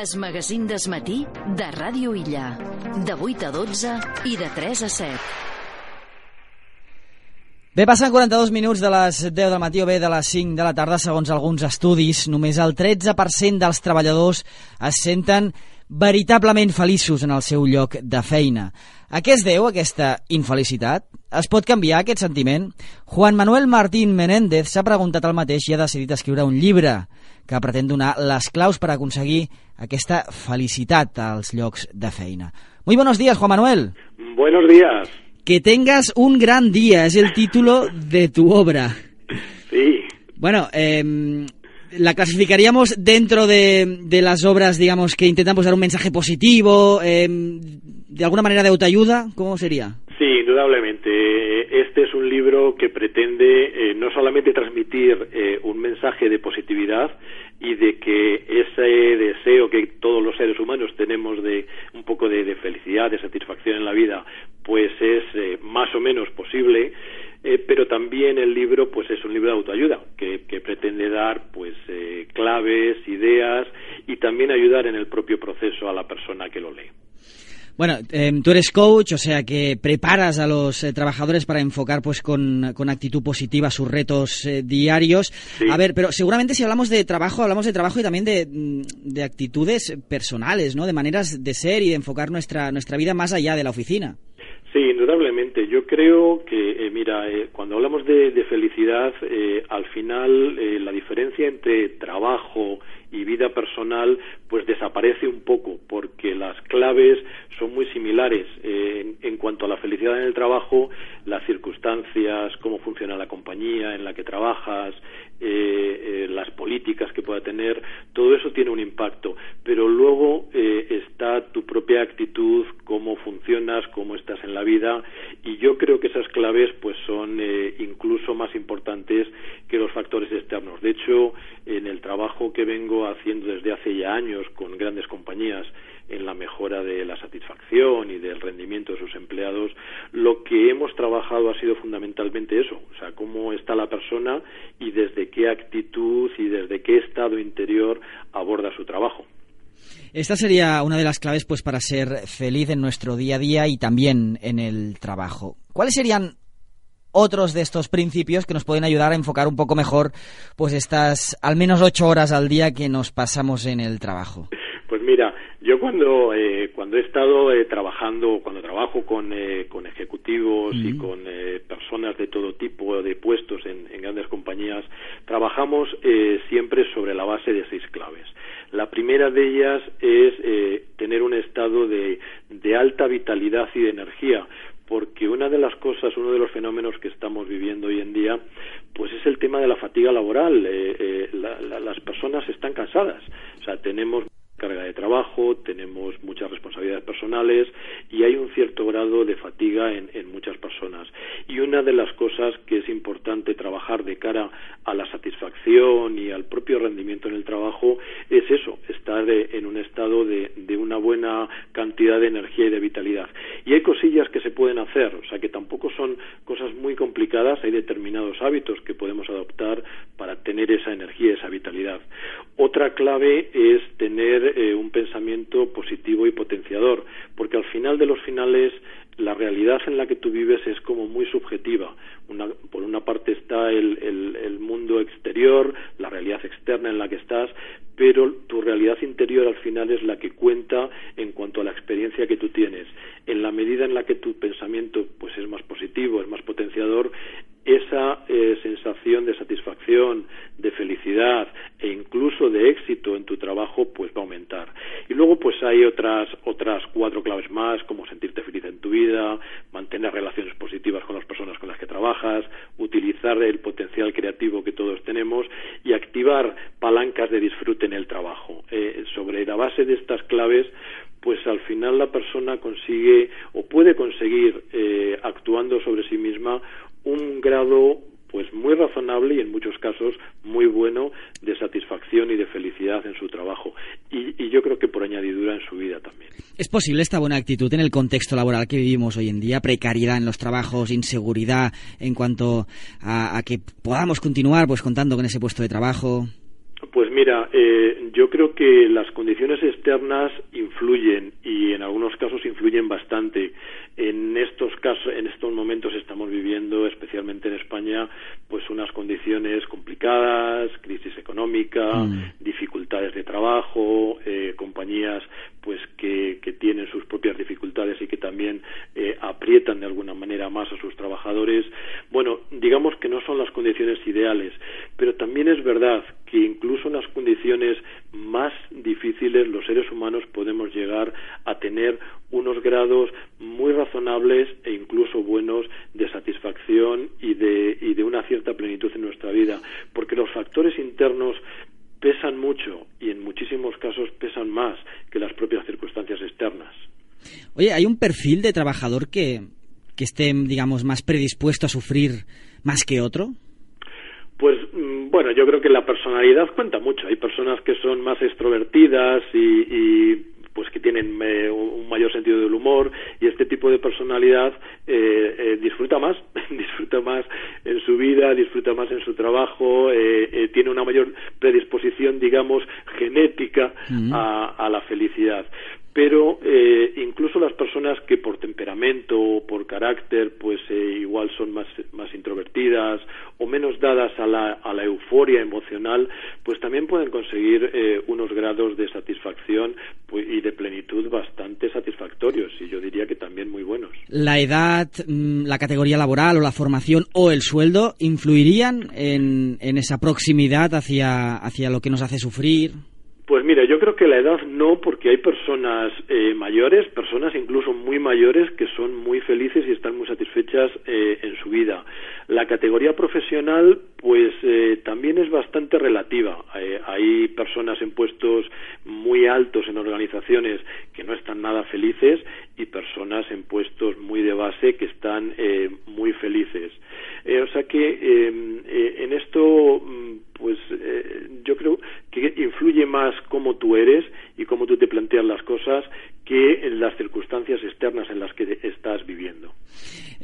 Es magazín desmatí de Ràdio Illa. De 8 a 12 i de 3 a 7. Bé, passen 42 minuts de les 10 del matí o bé de les 5 de la tarda, segons alguns estudis. Només el 13% dels treballadors es senten veritablement feliços en el seu lloc de feina. A què es deu aquesta infelicitat? Es pot canviar aquest sentiment? Juan Manuel Martín Menéndez s'ha preguntat el mateix i ha decidit escriure un llibre que pretén donar les claus per aconseguir aquesta felicitat als llocs de feina. Muy buenos días, Juan Manuel. Buenos días. Que tengas un gran día es el título de tu obra. Sí. Bueno, eh, la clasificaríamos dentro de, de, las obras, digamos, que intentan pues, dar un mensaje positivo, eh, de alguna manera de autoayuda, ¿cómo sería? Sí, indudablemente. Este es un libro que pretende eh, no solamente transmitir eh, un mensaje de positividad y de que ese deseo que todos los seres humanos tenemos de un poco de, felicidad, de satisfacción en la vida, pues es eh, más o menos posible. Eh, pero también el libro pues es un libro de autoayuda que, que pretende dar pues eh, claves, ideas y también ayudar en el propio proceso a la persona que lo lee. Bueno, eh, tú eres coach, o sea que preparas a los eh, trabajadores para enfocar pues con, con actitud positiva sus retos eh, diarios. Sí. A ver, pero seguramente si hablamos de trabajo, hablamos de trabajo y también de, de actitudes personales, ¿no? De maneras de ser y de enfocar nuestra, nuestra vida más allá de la oficina. Sí, indudablemente. Yo creo que, eh, mira, eh, cuando hablamos de, de felicidad, eh, al final la diferencia entre trabajo y vida personal pues desaparece un poco porque las claves son muy similares. En, en, cuanto a la felicidad en el trabajo las circunstancias cómo funciona la compañía en la que trabajas eh, las políticas que pueda tener todo eso tiene un impacto. Pero luego eh, está tu propia actitud cómo funcionas cómo estás en la vida y yo creo que esas claves pues son eh, incluso más importantes que los factores externos. De hecho trabajo que vengo haciendo desde hace ya años con grandes compañías en la mejora de la satisfacción y del rendimiento de sus empleados, lo que hemos trabajado ha sido fundamentalmente eso, o sea, cómo está la persona y desde qué actitud y desde qué estado interior aborda su trabajo. Esta sería una de las claves pues para ser feliz en nuestro día a día y también en el trabajo. ¿Cuáles serían otros de estos principios que nos pueden ayudar a enfocar un poco mejor pues estas al menos ocho horas al día que nos pasamos en el trabajo? Pues mira, yo cuando eh, cuando he estado eh, trabajando, cuando trabajo con, eh, con ejecutivos y con eh, personas de todo tipo de puestos en, en grandes compañías, trabajamos eh, siempre sobre la base de seis claves. La primera de ellas es tener un estado de, de alta vitalidad y de energía, porque una de las cosas, uno de los fenómenos que estamos viviendo hoy en día, pues es el tema de la fatiga laboral. Eh, eh, la, la, las personas están cansadas, o sea, tenemos carga de trabajo, tenemos muchas responsabilidades personales y hay un cierto grado de fatiga en, muchas personas. Y una de las cosas que es importante trabajar de cara a la satisfacción y al propio rendimiento en el trabajo es eso, estar de, en un estado de, de, una buena cantidad de energía y de vitalidad. Y hay cosillas que se pueden hacer, o sea que tampoco son cosas muy complicadas, hay determinados hábitos que podemos adoptar para tener esa energía, esa vitalidad. Otra clave es tener eh, un pensamiento positivo y potenciador, porque al final de los finales la realidad en la que tú vives es como muy subjetiva. Una, por una parte está el, el, mundo exterior, la realidad externa en la que estás, pero tu realidad interior al final es la que cuenta en cuanto a la experiencia que tú tienes. En la medida en la que tu pensamiento pues es más positivo, es más potenciador, esa eh, sensación de satisfacción, de felicidad de éxito en tu trabajo pues va a aumentar. Y luego pues hay otras otras cuatro claves más como sentirte feliz en tu vida, mantener relaciones positivas con las personas con las que trabajas, utilizar el potencial creativo que todos tenemos y activar palancas de disfrute en el trabajo. Eh, sobre sobre la base de estas claves pues al final la persona consigue o puede conseguir eh, actuando sobre sí misma un grado pues muy razonable y en muchos casos muy bueno de satisfacción y de felicidad en su trabajo y, yo creo que por añadidura en su vida también. ¿Es posible esta buena actitud en el contexto laboral que vivimos hoy en día? Precariedad en los trabajos, inseguridad en cuanto a, a que podamos continuar pues contando con ese puesto de trabajo. Pues mira, eh, yo creo que las condiciones externas influyen y en algunos casos influyen bastante. En estos casos, en estos momentos estamos viviendo, especialmente en España, pues unas condiciones complicadas, crisis económica, mm. Dificultades de trabajo, eh, compañías pues que, tienen sus propias dificultades y que también eh, aprietan de alguna manera más a sus trabajadores. Bueno, digamos que no son las condiciones ideales, pero también es verdad que incluso en las condiciones más difíciles los seres humanos podemos llegar a tener unos grados muy razonables e incluso buenos de satisfacción y de una cierta plenitud en nuestra vida, porque los factores internos pesan mucho y en muchísimos casos pesan más que las propias circunstancias externas. Oye, ¿hay un perfil de trabajador que, que esté, digamos, más predispuesto a sufrir más que otro? Pues mm, bueno, yo creo que la personalidad cuenta mucho. Hay personas que son más extrovertidas y, pues que tienen eh, un mayor sentido del humor y este tipo de personalidad eh, eh, disfruta más, disfruta más en su vida, disfruta más en su trabajo, tiene una mayor predisposición, digamos, genética a, la felicidad pero eh, incluso las personas que por temperamento o por carácter pues eh, igual son más, más introvertidas o menos dadas a la, a la euforia emocional pues también pueden conseguir eh, unos grados de satisfacción pues, y de plenitud bastante satisfactorios y yo diría que también muy buenos. ¿La edad, mm, la categoría laboral o la formación o el sueldo influirían en, en esa proximidad hacia, hacia lo que nos hace sufrir? Pues mira, yo creo que la edad no, porque hay personas eh, mayores, personas incluso muy mayores, que son muy felices y están muy satisfechas eh, en su vida. La categoría profesional, pues eh, también es bastante relativa. hay personas en puestos muy altos en organizaciones que no están nada felices y personas en puestos muy de base que están muy felices. o sea que en esto mm, pues eh, yo creo que influye más cómo tú eres y cómo tú te planteas las cosas que en las circunstancias externas en las que estás viviendo.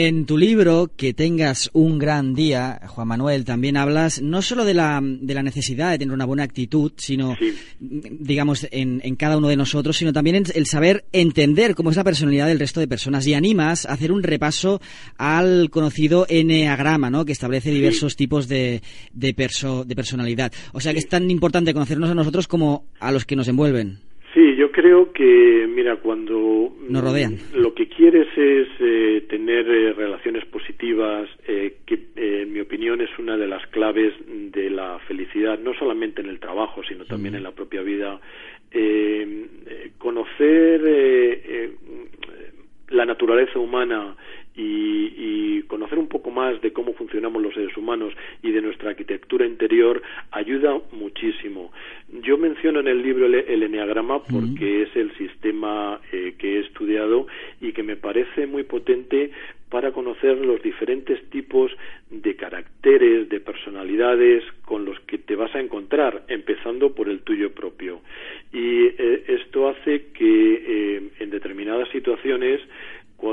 En tu libro, Que tengas un gran día, Juan Manuel, también hablas no solo de la, de la necesidad de tener una buena actitud, sino, digamos, en, en, cada uno de nosotros, sino también en el saber entender cómo es la personalidad del resto de personas. Y animas a hacer un repaso al conocido Enneagrama, ¿no? que establece diversos tipos de, de, de personalidad. O sea que es tan importante conocernos a nosotros como a los que nos envuelven. Creo que, mira, cuando nos rodean. lo que quieres es eh, tener eh, relaciones positivas, eh, que en mi opinión es una de las claves de la felicidad, no solamente en el trabajo, sino también en la propia vida. conocer la naturaleza humana y, conocer un poco más de cómo funcionamos los seres humanos y de nuestra arquitectura interior ayuda muchísimo. Yo menciono en el libro el, el Enneagrama porque es el sistema eh, que he estudiado y que me parece muy potente para conocer los diferentes tipos de caracteres, de personalidades con los que te vas a encontrar, empezando por el tuyo propio. Y eh, esto hace que eh, en determinadas situaciones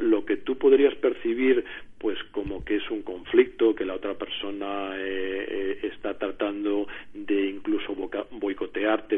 lo que tú podrías percibir pues como que es un conflicto que la otra persona eh, eh, está tratando de incluso boicotearte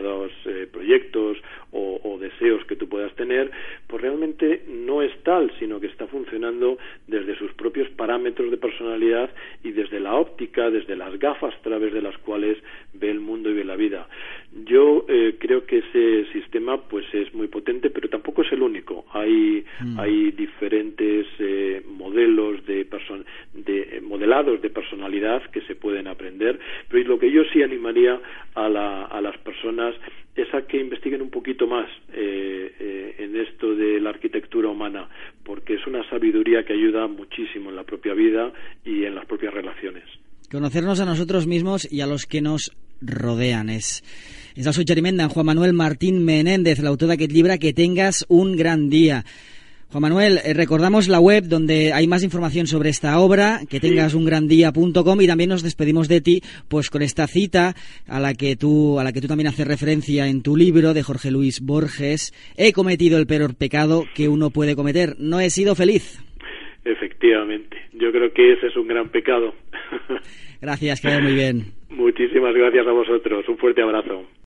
determinados eh, proyectos o, deseos que tú puedas tener pues realmente no es tal sino que está funcionando desde sus propios parámetros de personalidad y desde la óptica desde las gafas a través de las cuales ve el mundo y ve la vida yo creo que ese sistema pues es muy potente pero tampoco es el único hay mm. hay diferentes modelos de, eh, modelados de personalidad que se pueden aprender, pero lo que yo sí animaría a, las personas es a que investiguen un poquito más eh, eh, en esto de la arquitectura humana, porque es una sabiduría que ayuda muchísimo en la propia vida y en las propias relaciones. Conocernos a nosotros mismos y a los que nos rodean. És, és el suggeriment Juan Manuel Martín Menéndez, l'autor d'aquest llibre, que tengas un gran dia. Juan Manuel, eh, recordamos la web donde hay más información sobre esta obra, que tengas un gran día.com y también nos despedimos de ti pues con esta cita a la que tú a la que tú también haces referencia en tu libro de Jorge Luis Borges, he cometido el peor pecado que uno puede cometer, no he sido feliz. Efectivamente, yo creo que ese es un gran pecado. Gracias, que muy bien. Muchísimas gracias a vosotros, un fuerte abrazo.